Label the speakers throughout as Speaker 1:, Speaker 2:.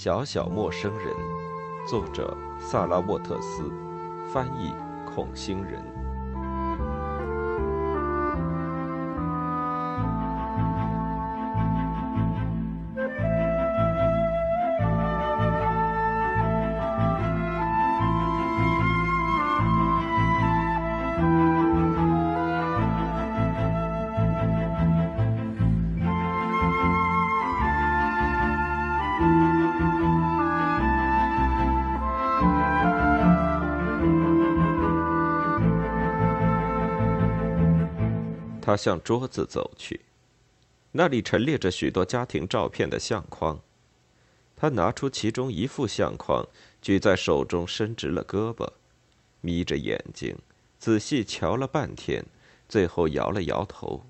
Speaker 1: 小小陌生人，作者萨拉沃特斯，翻译孔星人。向桌子走去，那里陈列着许多家庭照片的相框。他拿出其中一副相框，举在手中，伸直了胳膊，眯着眼睛，仔细瞧了半天，最后摇了摇头。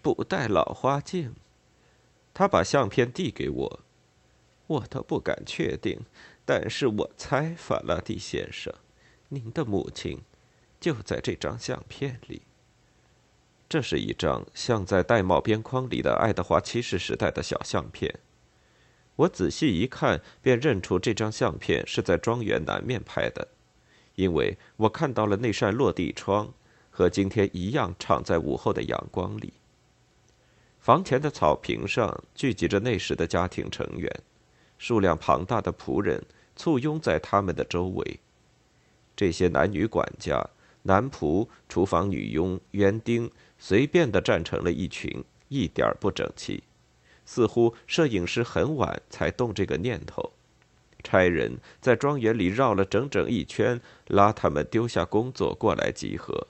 Speaker 1: 不戴老花镜。他把相片递给我，我都不敢确定，但是我猜，法拉第先生，您的母亲。就在这张相片里。这是一张像在玳瑁边框里的爱德华七世时代的小相片。我仔细一看，便认出这张相片是在庄园南面拍的，因为我看到了那扇落地窗，和今天一样敞在午后的阳光里。房前的草坪上聚集着那时的家庭成员，数量庞大的仆人簇拥在他们的周围。这些男女管家。男仆、厨房女佣、园丁随便的站成了一群，一点儿不整齐，似乎摄影师很晚才动这个念头。差人在庄园里绕了整整一圈，拉他们丢下工作过来集合。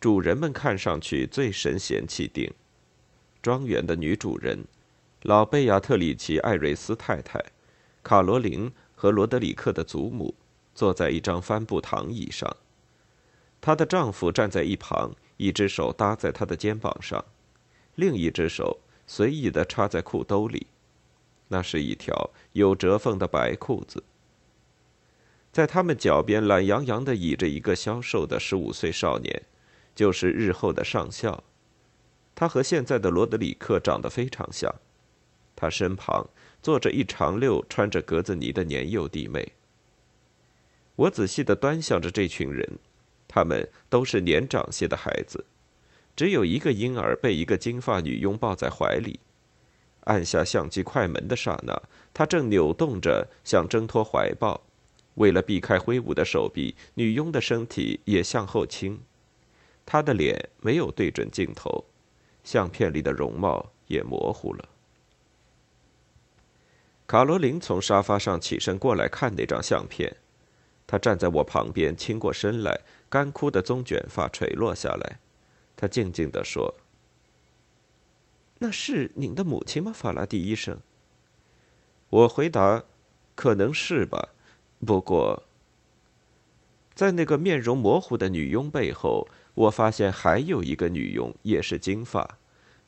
Speaker 1: 主人们看上去最神闲气定。庄园的女主人，老贝亚特里奇·艾瑞斯太太，卡罗琳和罗德里克的祖母，坐在一张帆布躺椅上。她的丈夫站在一旁，一只手搭在他的肩膀上，另一只手随意地插在裤兜里，那是一条有折缝的白裤子。在他们脚边懒洋洋地倚着一个消瘦的十五岁少年，就是日后的上校。他和现在的罗德里克长得非常像。他身旁坐着一长溜穿着格子呢的年幼弟妹。我仔细地端详着这群人。他们都是年长些的孩子，只有一个婴儿被一个金发女佣抱在怀里。按下相机快门的刹那，他正扭动着想挣脱怀抱。为了避开挥舞的手臂，女佣的身体也向后倾。她的脸没有对准镜头，相片里的容貌也模糊了。卡罗琳从沙发上起身过来看那张相片，他站在我旁边，倾过身来。干枯的棕卷发垂落下来，他静静地说：“那是您的母亲吗，法拉第医生？”我回答：“可能是吧。”不过，在那个面容模糊的女佣背后，我发现还有一个女佣，也是金发，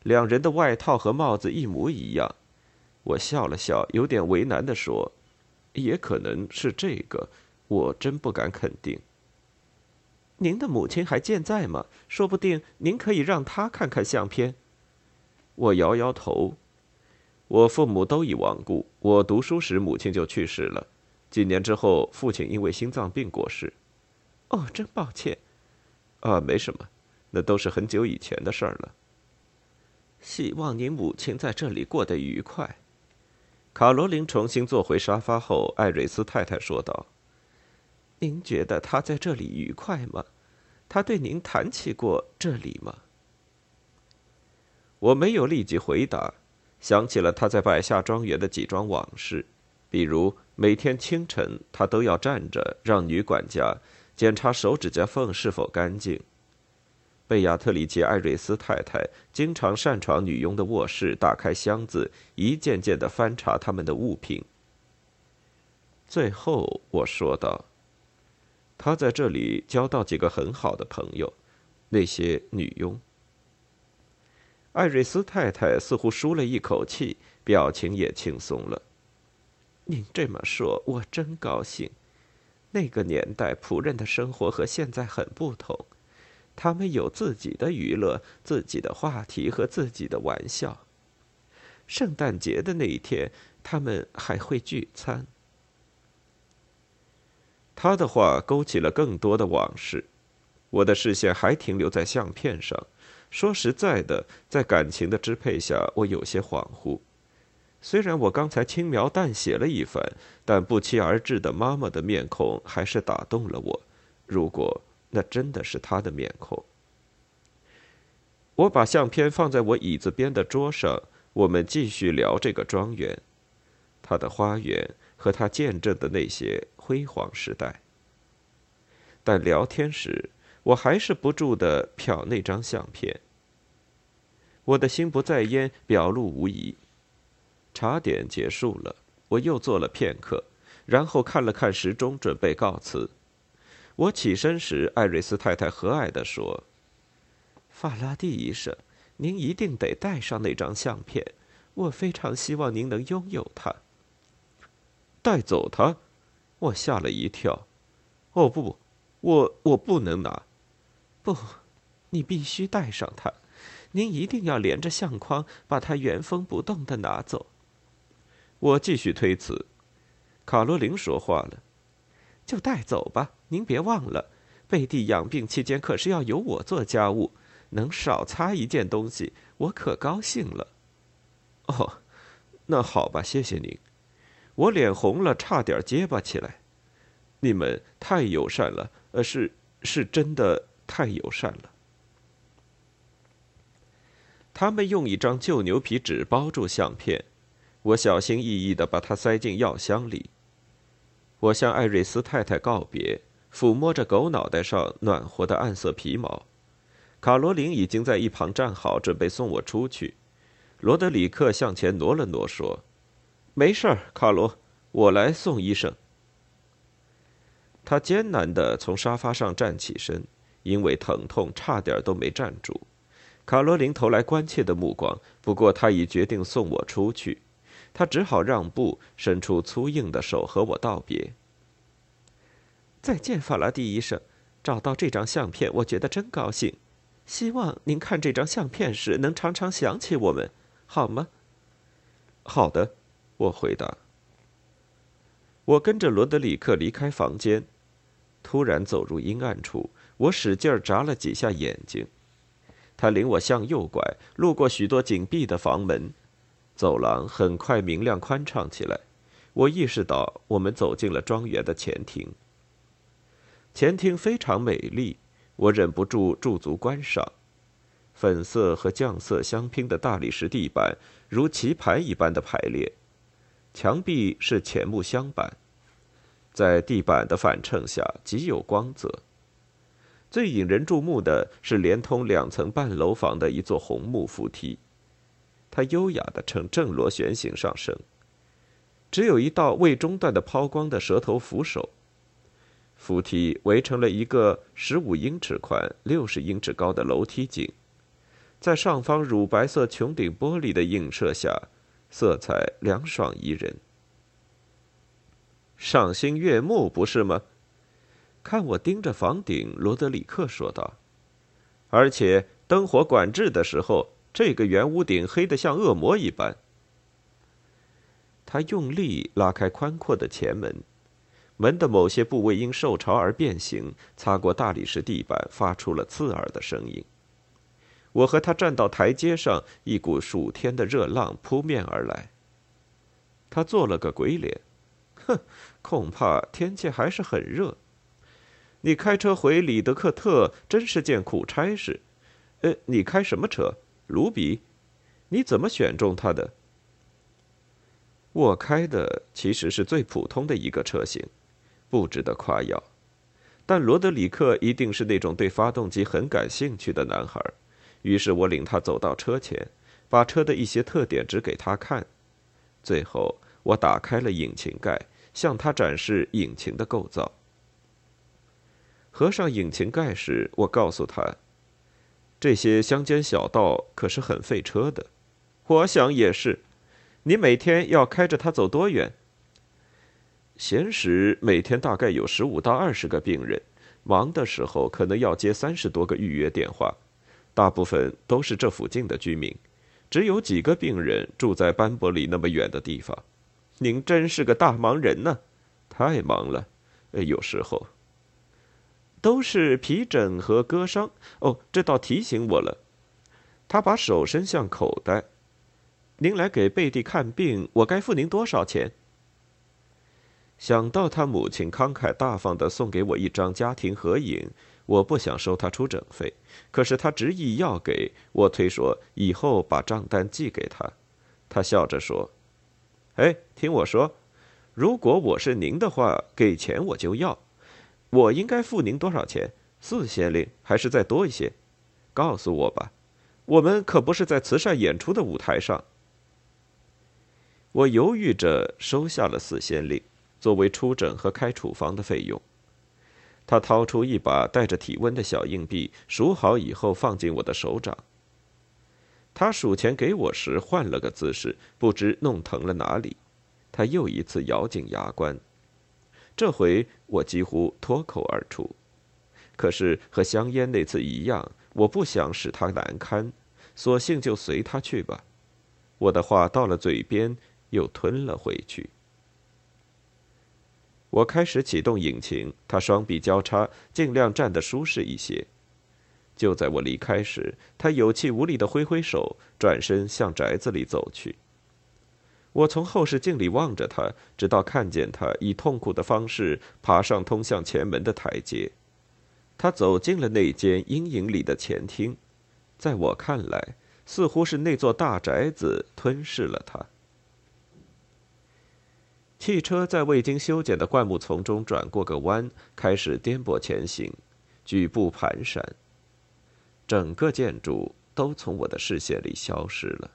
Speaker 1: 两人的外套和帽子一模一样。我笑了笑，有点为难地说：“也可能是这个，我真不敢肯定。”您的母亲还健在吗？说不定您可以让她看看相片。我摇摇头。我父母都已亡故。我读书时母亲就去世了，几年之后父亲因为心脏病过世。哦，真抱歉。啊，没什么，那都是很久以前的事儿了。希望您母亲在这里过得愉快。卡罗琳重新坐回沙发后，艾瑞斯太太说道。您觉得他在这里愉快吗？他对您谈起过这里吗？我没有立即回答，想起了他在百下庄园的几桩往事，比如每天清晨他都要站着让女管家检查手指甲缝是否干净。贝亚特里奇·艾瑞斯太太经常擅闯女佣的卧室，打开箱子，一件件的翻查他们的物品。最后，我说道。他在这里交到几个很好的朋友，那些女佣。艾瑞斯太太似乎舒了一口气，表情也轻松了。您这么说，我真高兴。那个年代仆人的生活和现在很不同，他们有自己的娱乐、自己的话题和自己的玩笑。圣诞节的那一天，他们还会聚餐。他的话勾起了更多的往事，我的视线还停留在相片上。说实在的，在感情的支配下，我有些恍惚。虽然我刚才轻描淡写了一番，但不期而至的妈妈的面孔还是打动了我。如果那真的是她的面孔，我把相片放在我椅子边的桌上，我们继续聊这个庄园，它的花园和它见证的那些辉煌时代。但聊天时，我还是不住的瞟那张相片。我的心不在焉，表露无遗。茶点结束了，我又坐了片刻，然后看了看时钟，准备告辞。我起身时，艾瑞斯太太和蔼地说：“法拉第医生，您一定得带上那张相片。我非常希望您能拥有它。”带走它？我吓了一跳。哦不，我我不能拿。不，你必须带上它。您一定要连着相框，把它原封不动的拿走。我继续推辞。卡罗琳说话了：“就带走吧，您别忘了，贝蒂养病期间可是要由我做家务，能少擦一件东西，我可高兴了。”哦，那好吧，谢谢您。我脸红了，差点结巴起来。你们太友善了，呃，是是真的太友善了。他们用一张旧牛皮纸包住相片，我小心翼翼地把它塞进药箱里。我向艾瑞斯太太告别，抚摸着狗脑袋上暖和的暗色皮毛。卡罗琳已经在一旁站好，准备送我出去。罗德里克向前挪了挪，说：“没事儿，卡罗，我来送医生。”他艰难地从沙发上站起身，因为疼痛差点都没站住。卡罗琳投来关切的目光，不过他已决定送我出去，他只好让步，伸出粗硬的手和我道别。再见，法拉第医生，找到这张相片，我觉得真高兴。希望您看这张相片时能常常想起我们，好吗？好的，我回答。我跟着罗德里克离开房间，突然走入阴暗处，我使劲眨了几下眼睛。他领我向右拐，路过许多紧闭的房门，走廊很快明亮宽敞起来。我意识到我们走进了庄园的前庭。前厅非常美丽，我忍不住驻足观赏。粉色和酱色相拼的大理石地板如棋盘一般的排列，墙壁是浅木镶板，在地板的反衬下极有光泽。最引人注目的是连通两层半楼房的一座红木扶梯，它优雅的呈正螺旋形上升，只有一道未中断的抛光的蛇头扶手。扶梯围成了一个十五英尺宽、六十英尺高的楼梯井，在上方乳白色穹顶玻璃的映射下，色彩凉爽宜人，赏心悦目，不是吗？看我盯着房顶，罗德里克说道：“而且灯火管制的时候，这个圆屋顶黑得像恶魔一般。”他用力拉开宽阔的前门，门的某些部位因受潮而变形，擦过大理石地板，发出了刺耳的声音。我和他站到台阶上，一股暑天的热浪扑面而来。他做了个鬼脸，哼，恐怕天气还是很热。你开车回里德克特真是件苦差事，呃，你开什么车？卢比？你怎么选中他的？我开的其实是最普通的一个车型，不值得夸耀。但罗德里克一定是那种对发动机很感兴趣的男孩，于是我领他走到车前，把车的一些特点指给他看。最后，我打开了引擎盖，向他展示引擎的构造。合上引擎盖时，我告诉他：“这些乡间小道可是很费车的。”我想也是。你每天要开着它走多远？闲时每天大概有十五到二十个病人，忙的时候可能要接三十多个预约电话，大部分都是这附近的居民，只有几个病人住在班伯里那么远的地方。您真是个大忙人呢，太忙了。有时候都是皮疹和割伤。哦，这倒提醒我了。他把手伸向口袋。您来给贝蒂看病，我该付您多少钱？想到他母亲慷慨大方的送给我一张家庭合影，我不想收他出诊费。可是他执意要给我，推说以后把账单寄给他。他笑着说：“哎，听我说，如果我是您的话，给钱我就要。我应该付您多少钱？四先令还是再多一些？告诉我吧。我们可不是在慈善演出的舞台上。”我犹豫着收下了四先令。作为出诊和开处方的费用，他掏出一把带着体温的小硬币，数好以后放进我的手掌。他数钱给我时换了个姿势，不知弄疼了哪里。他又一次咬紧牙关，这回我几乎脱口而出。可是和香烟那次一样，我不想使他难堪，索性就随他去吧。我的话到了嘴边，又吞了回去。我开始启动引擎，他双臂交叉，尽量站得舒适一些。就在我离开时，他有气无力地挥挥手，转身向宅子里走去。我从后视镜里望着他，直到看见他以痛苦的方式爬上通向前门的台阶。他走进了那间阴影里的前厅，在我看来，似乎是那座大宅子吞噬了他。汽车在未经修剪的灌木丛中转过个弯，开始颠簸前行，举步蹒跚。整个建筑都从我的视线里消失了。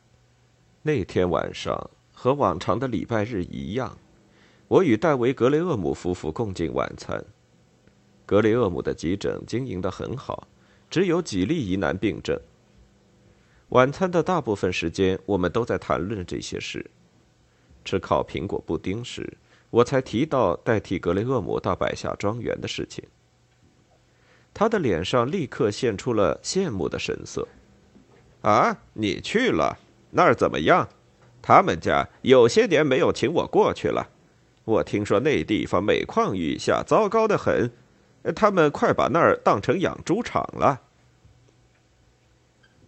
Speaker 1: 那天晚上和往常的礼拜日一样，我与戴维·格雷厄姆夫妇共进晚餐。格雷厄姆的急诊经营得很好，只有几例疑难病症。晚餐的大部分时间，我们都在谈论这些事。吃烤苹果布丁时，我才提到代替格雷厄姆到百夏庄园的事情。他的脸上立刻现出了羡慕的神色。“啊，你去了那儿怎么样？他们家有些年没有请我过去了。我听说那地方每况愈下，糟糕的很。他们快把那儿当成养猪场了。”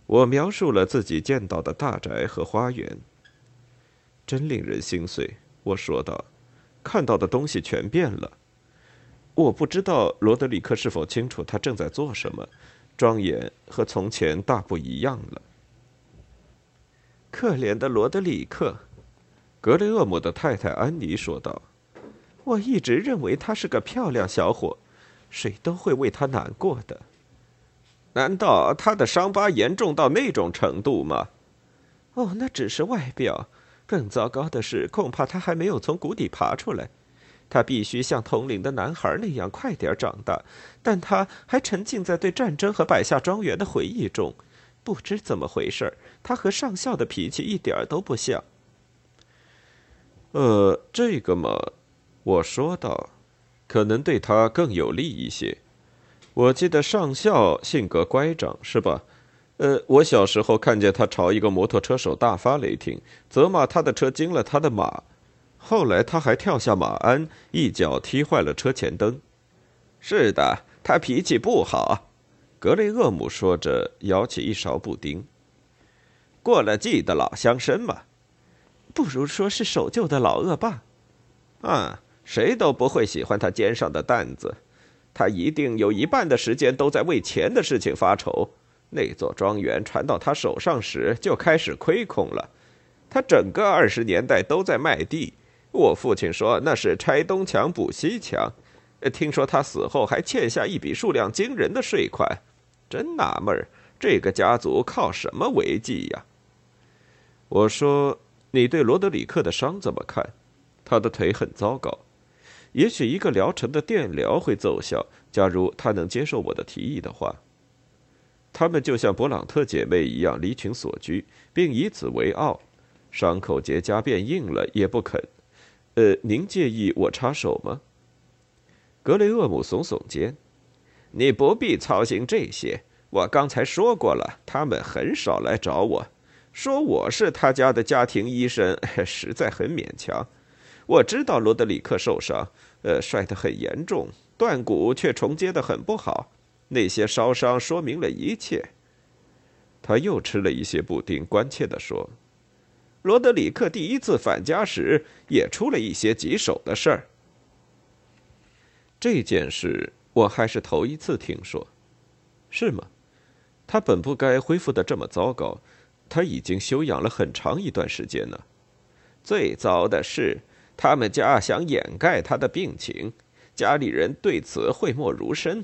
Speaker 1: 我描述了自己见到的大宅和花园。真令人心碎，我说道：“看到的东西全变了。我不知道罗德里克是否清楚他正在做什么，庄严和从前大不一样了。”可怜的罗德里克，格雷厄姆的太太安妮说道：“我一直认为他是个漂亮小伙，谁都会为他难过的。难道他的伤疤严重到那种程度吗？哦，那只是外表。”更糟糕的是，恐怕他还没有从谷底爬出来。他必须像同龄的男孩那样快点长大，但他还沉浸在对战争和百下庄园的回忆中。不知怎么回事，他和上校的脾气一点都不像。呃，这个嘛，我说道，可能对他更有利一些。我记得上校性格乖张，是吧？呃，我小时候看见他朝一个摩托车手大发雷霆，责骂他的车惊了他的马。后来他还跳下马鞍，一脚踢坏了车前灯。是的，他脾气不好。格雷厄姆说着，舀起一勺布丁。过了季的老乡绅嘛，不如说是守旧的老恶霸。啊，谁都不会喜欢他肩上的担子。他一定有一半的时间都在为钱的事情发愁。那座庄园传到他手上时就开始亏空了，他整个二十年代都在卖地。我父亲说那是拆东墙补西墙，听说他死后还欠下一笔数量惊人的税款，真纳闷儿，这个家族靠什么为继呀？我说，你对罗德里克的伤怎么看？他的腿很糟糕，也许一个疗程的电疗会奏效，假如他能接受我的提议的话。他们就像勃朗特姐妹一样离群索居，并以此为傲。伤口结痂变硬了也不肯。呃，您介意我插手吗？格雷厄姆耸耸肩：“你不必操心这些。我刚才说过了，他们很少来找我。说我是他家的家庭医生，实在很勉强。我知道罗德里克受伤，呃，摔得很严重，断骨却重接得很不好。那些烧伤说明了一切。他又吃了一些布丁，关切地说：“罗德里克第一次返家时也出了一些棘手的事儿。这件事我还是头一次听说，是吗？他本不该恢复的这么糟糕，他已经休养了很长一段时间呢。最糟的是，他们家想掩盖他的病情，家里人对此讳莫如深。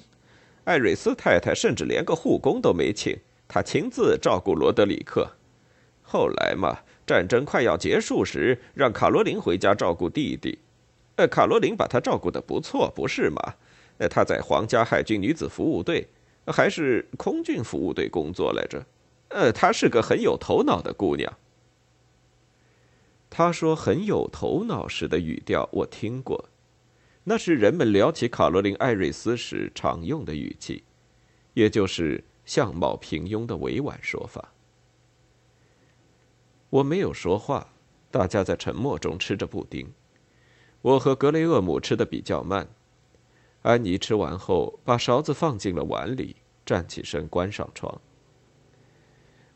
Speaker 1: 艾瑞斯太太甚至连个护工都没请。”她亲自照顾罗德里克，后来嘛，战争快要结束时，让卡罗琳回家照顾弟弟。呃，卡罗琳把她照顾的不错，不是吗？呃，她在皇家海军女子服务队，还是空军服务队工作来着。呃，她是个很有头脑的姑娘。他说很有头脑时的语调，我听过，那是人们聊起卡罗琳·艾瑞斯时常用的语气，也就是。相貌平庸的委婉说法。我没有说话，大家在沉默中吃着布丁。我和格雷厄姆吃的比较慢。安妮吃完后，把勺子放进了碗里，站起身关上窗。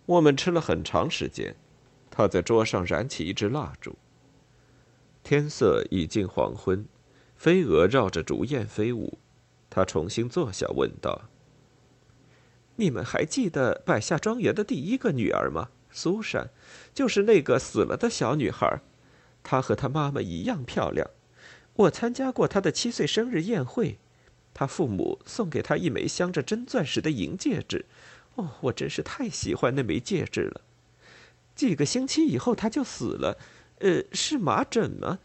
Speaker 1: 我们吃了很长时间。他在桌上燃起一支蜡烛。天色已近黄昏，飞蛾绕着竹燕飞舞。他重新坐下，问道。你们还记得百夏庄园的第一个女儿吗？苏珊，就是那个死了的小女孩。她和她妈妈一样漂亮。我参加过她的七岁生日宴会，她父母送给她一枚镶着真钻石的银戒指。哦，我真是太喜欢那枚戒指了。几个星期以后，她就死了。呃，是麻疹吗？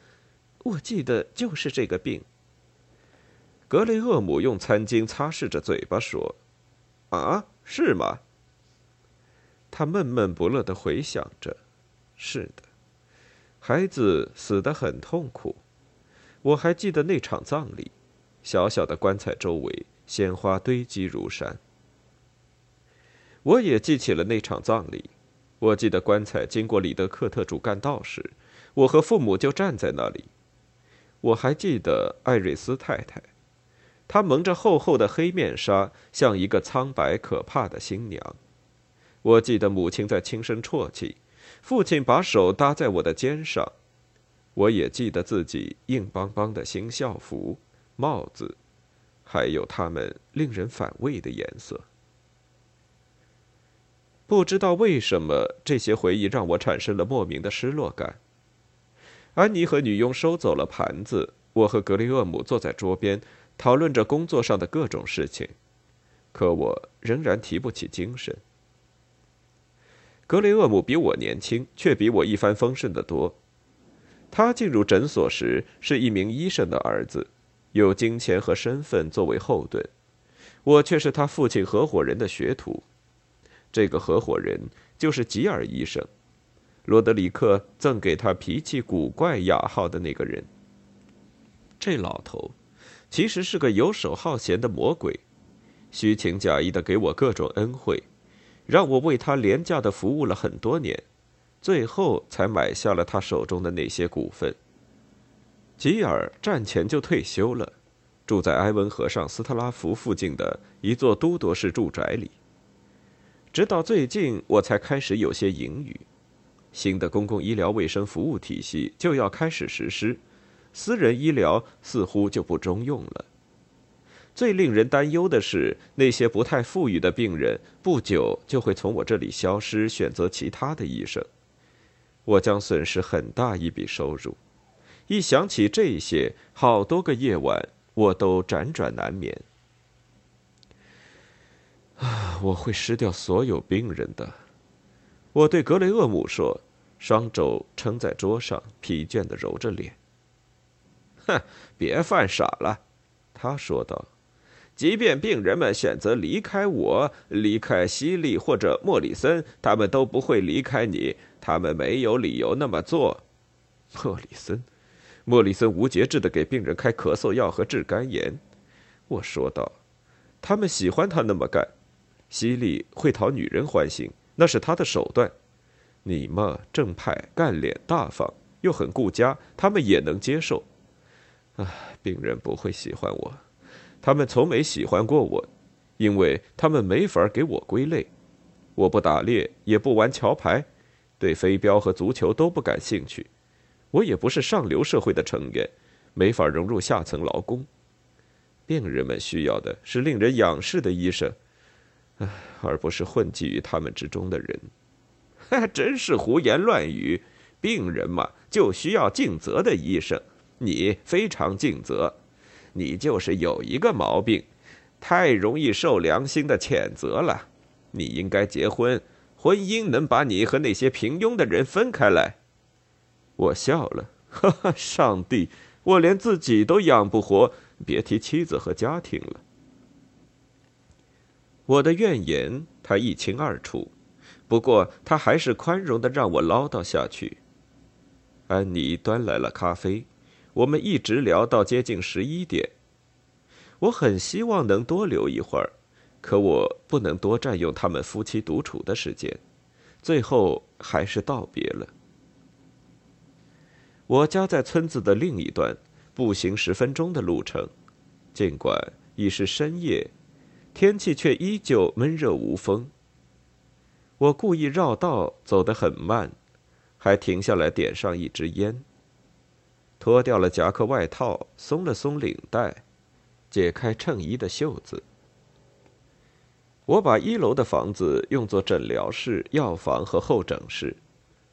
Speaker 1: 我记得就是这个病。格雷厄姆用餐巾擦拭着嘴巴说。啊，是吗？他闷闷不乐的回想着。是的，孩子死得很痛苦。我还记得那场葬礼，小小的棺材周围鲜花堆积如山。我也记起了那场葬礼。我记得棺材经过里德克特主干道时，我和父母就站在那里。我还记得艾瑞斯太太。她蒙着厚厚的黑面纱，像一个苍白可怕的新娘。我记得母亲在轻声啜泣，父亲把手搭在我的肩上。我也记得自己硬邦邦的新校服、帽子，还有他们令人反胃的颜色。不知道为什么，这些回忆让我产生了莫名的失落感。安妮和女佣收走了盘子，我和格雷厄姆坐在桌边。讨论着工作上的各种事情，可我仍然提不起精神。格雷厄姆比我年轻，却比我一帆风顺得多。他进入诊所时是一名医生的儿子，有金钱和身份作为后盾；我却是他父亲合伙人的学徒。这个合伙人就是吉尔医生，罗德里克赠给他脾气古怪雅号的那个人。这老头。其实是个游手好闲的魔鬼，虚情假意的给我各种恩惠，让我为他廉价的服务了很多年，最后才买下了他手中的那些股份。吉尔战前就退休了，住在埃文河上斯特拉福附近的一座都铎式住宅里。直到最近，我才开始有些盈余，新的公共医疗卫生服务体系就要开始实施。私人医疗似乎就不中用了。最令人担忧的是，那些不太富裕的病人不久就会从我这里消失，选择其他的医生。我将损失很大一笔收入。一想起这些，好多个夜晚我都辗转难眠。啊，我会失掉所有病人的。我对格雷厄姆说，双肘撑在桌上，疲倦地揉着脸。哼，别犯傻了，他说道。即便病人们选择离开我，离开西利或者莫里森，他们都不会离开你。他们没有理由那么做。莫里森，莫里森无节制的给病人开咳嗽药和治肝炎。我说道。他们喜欢他那么干。西利会讨女人欢心，那是他的手段。你嘛，正派、干练、大方，又很顾家，他们也能接受。唉，病人不会喜欢我，他们从没喜欢过我，因为他们没法给我归类。我不打猎，也不玩桥牌，对飞镖和足球都不感兴趣。我也不是上流社会的成员，没法融入下层劳工。病人们需要的是令人仰视的医生，而不是混迹于他们之中的人。真是胡言乱语！病人嘛，就需要尽责的医生。你非常尽责，你就是有一个毛病，太容易受良心的谴责了。你应该结婚，婚姻能把你和那些平庸的人分开来。我笑了，哈哈！上帝，我连自己都养不活，别提妻子和家庭了。我的怨言他一清二楚，不过他还是宽容的让我唠叨下去。安妮端来了咖啡。我们一直聊到接近十一点。我很希望能多留一会儿，可我不能多占用他们夫妻独处的时间。最后还是道别了。我家在村子的另一端，步行十分钟的路程。尽管已是深夜，天气却依旧闷热无风。我故意绕道走得很慢，还停下来点上一支烟。脱掉了夹克外套，松了松领带，解开衬衣的袖子。我把一楼的房子用作诊疗室、药房和候诊室，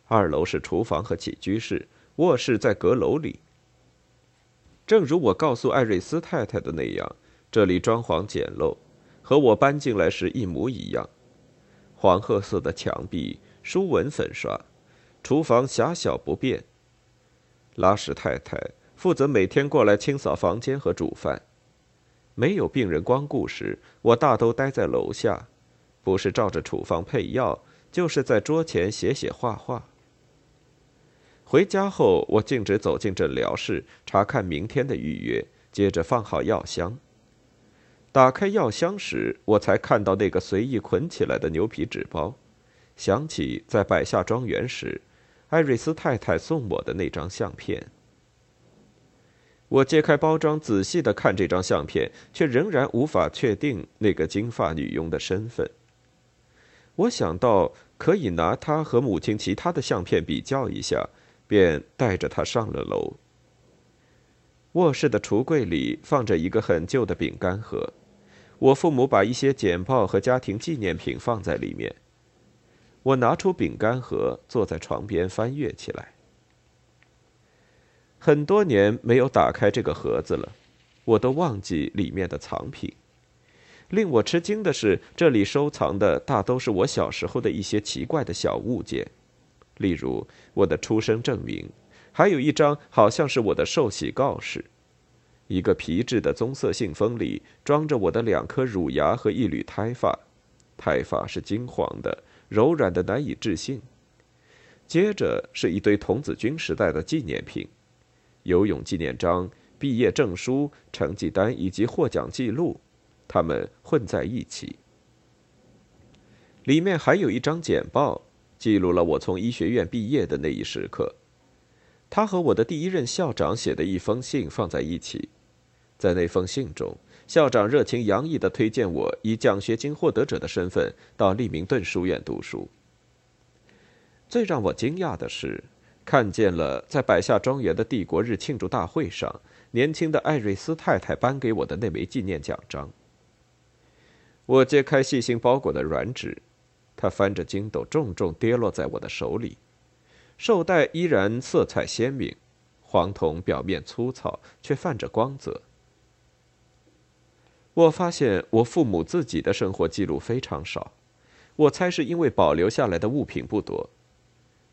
Speaker 1: 二楼是厨房和起居室，卧室在阁楼里。正如我告诉艾瑞斯太太的那样，这里装潢简陋，和我搬进来时一模一样。黄褐色的墙壁，书纹粉刷，厨房狭小不便。拉什太太负责每天过来清扫房间和煮饭。没有病人光顾时，我大都待在楼下，不是照着处方配药，就是在桌前写写画画。回家后，我径直走进诊疗室，查看明天的预约，接着放好药箱。打开药箱时，我才看到那个随意捆起来的牛皮纸包，想起在百下庄园时。艾瑞斯太太送我的那张相片。我揭开包装，仔细的看这张相片，却仍然无法确定那个金发女佣的身份。我想到可以拿她和母亲其他的相片比较一下，便带着她上了楼。卧室的橱柜里放着一个很旧的饼干盒，我父母把一些简报和家庭纪念品放在里面。我拿出饼干盒，坐在床边翻阅起来。很多年没有打开这个盒子了，我都忘记里面的藏品。令我吃惊的是，这里收藏的大都是我小时候的一些奇怪的小物件，例如我的出生证明，还有一张好像是我的受洗告示。一个皮质的棕色信封里装着我的两颗乳牙和一缕胎发，胎发是金黄的。柔软的难以置信。接着是一堆童子军时代的纪念品，游泳纪念章、毕业证书、成绩单以及获奖记录，它们混在一起。里面还有一张简报，记录了我从医学院毕业的那一时刻。他和我的第一任校长写的一封信放在一起，在那封信中。校长热情洋溢地推荐我以奖学金获得者的身份到利明顿书院读书。最让我惊讶的是，看见了在百下庄园的帝国日庆祝大会上，年轻的艾瑞斯太太颁给我的那枚纪念奖章。我揭开细心包裹的软纸，它翻着筋斗，重重跌落在我的手里。绶带依然色彩鲜明，黄铜表面粗糙，却泛着光泽。我发现我父母自己的生活记录非常少，我猜是因为保留下来的物品不多。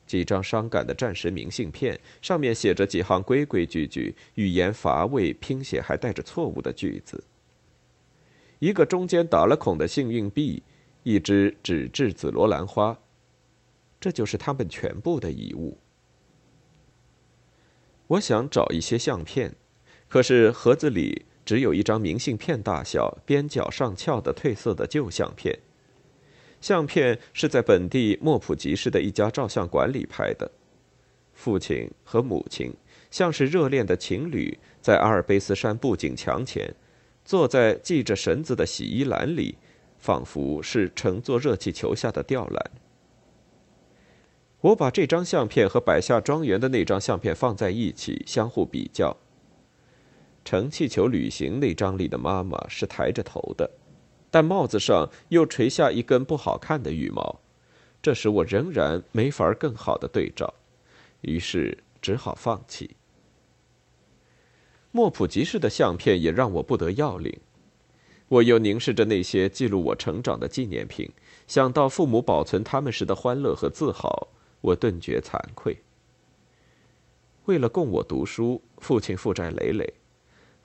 Speaker 1: 几张伤感的战时明信片，上面写着几行规规矩矩、语言乏味、拼写还带着错误的句子。一个中间打了孔的幸运币，一只纸质紫罗兰花，这就是他们全部的遗物。我想找一些相片，可是盒子里。只有一张明信片大小、边角上翘的褪色的旧相片，相片是在本地莫普吉市的一家照相馆里拍的。父亲和母亲像是热恋的情侣，在阿尔卑斯山布景墙前，坐在系着绳子的洗衣篮里，仿佛是乘坐热气球下的吊篮。我把这张相片和百下庄园的那张相片放在一起，相互比较。乘气球旅行那张里的妈妈是抬着头的，但帽子上又垂下一根不好看的羽毛，这使我仍然没法更好的对照。于是只好放弃。莫普吉市的相片也让我不得要领，我又凝视着那些记录我成长的纪念品，想到父母保存他们时的欢乐和自豪，我顿觉惭愧。为了供我读书，父亲负债累累，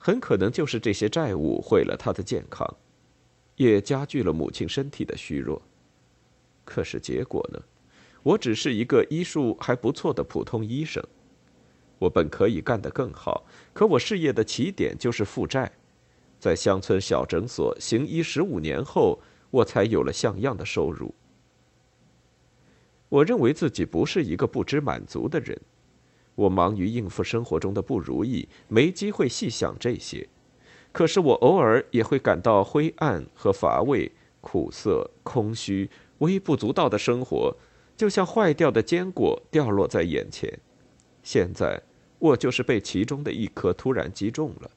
Speaker 1: 很可能就是这些债务毁了他的健康，也加剧了母亲身体的虚弱。可是结果呢？我只是一个医术还不错的普通医生，我本可以干得更好，可我事业的起点就是负债，在乡村小诊所行医十五年后，我才有了像样的收入。我认为自己不是一个不知满足的人，我忙于应付生活中的不如意，没机会细想这些。可是我偶尔也会感到灰暗和乏味、苦涩、空虚、微不足道的生活。就像坏掉的坚果掉落在眼前，现在我就是被其中的一颗突然击中了。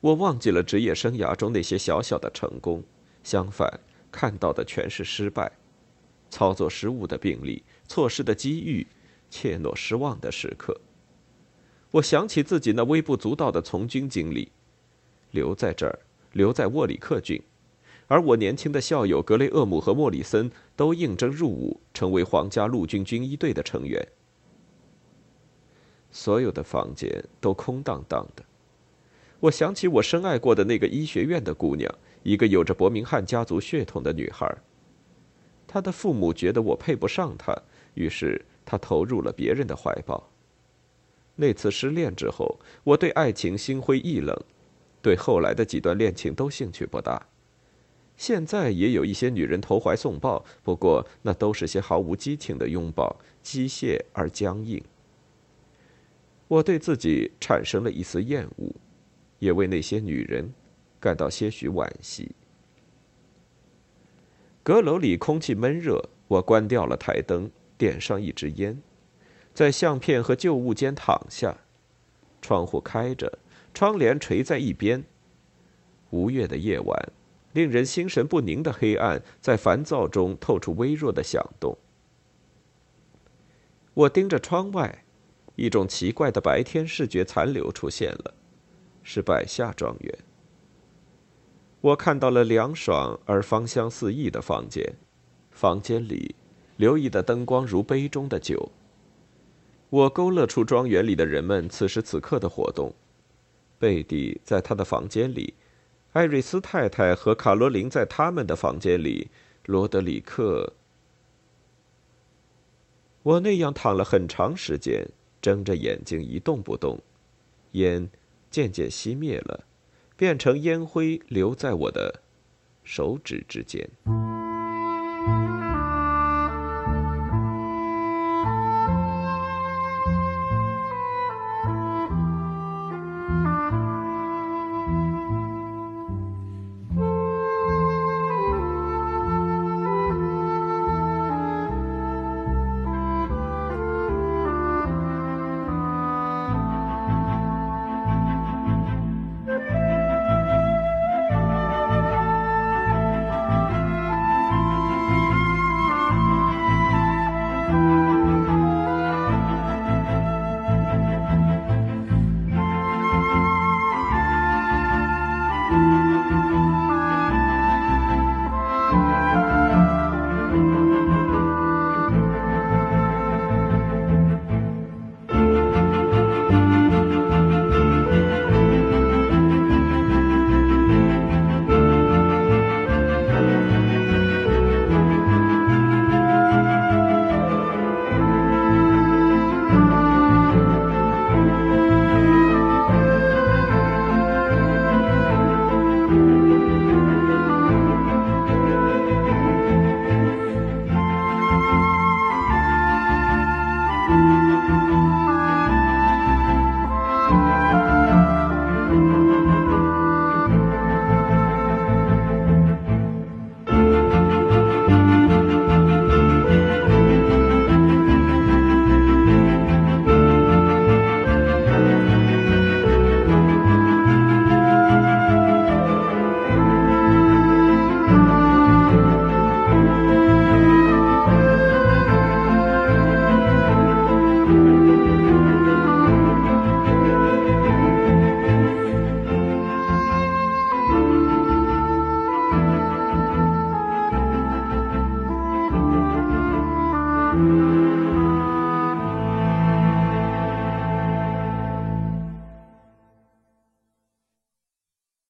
Speaker 1: 我忘记了职业生涯中那些小小的成功，相反，看到的全是失败、操作失误的病例、错失的机遇、怯懦失望的时刻。我想起自己那微不足道的从军经历，留在这儿，留在沃里克郡。而我年轻的校友格雷厄姆和莫里森都应征入伍，成为皇家陆军军医队的成员。所有的房间都空荡荡的。我想起我深爱过的那个医学院的姑娘，一个有着伯明翰家族血统的女孩。她的父母觉得我配不上她，于是他投入了别人的怀抱。那次失恋之后，我对爱情心灰意冷，对后来的几段恋情都兴趣不大。现在也有一些女人投怀送抱，不过那都是些毫无激情的拥抱，机械而僵硬。我对自己产生了一丝厌恶，也为那些女人感到些许惋惜。阁楼里空气闷热，我关掉了台灯，点上一支烟，在相片和旧物间躺下，窗户开着，窗帘垂在一边。无月的夜晚。令人心神不宁的黑暗，在烦躁中透出微弱的响动。我盯着窗外，一种奇怪的白天视觉残留出现了，是百下庄园。我看到了凉爽而芳香四溢的房间，房间里，留意的灯光如杯中的酒。我勾勒出庄园里的人们此时此刻的活动。贝蒂在他的房间里。艾瑞斯太太和卡罗琳在他们的房间里。罗德里克，我那样躺了很长时间，睁着眼睛一动不动。烟渐渐熄灭了，变成烟灰，留在我的手指之间。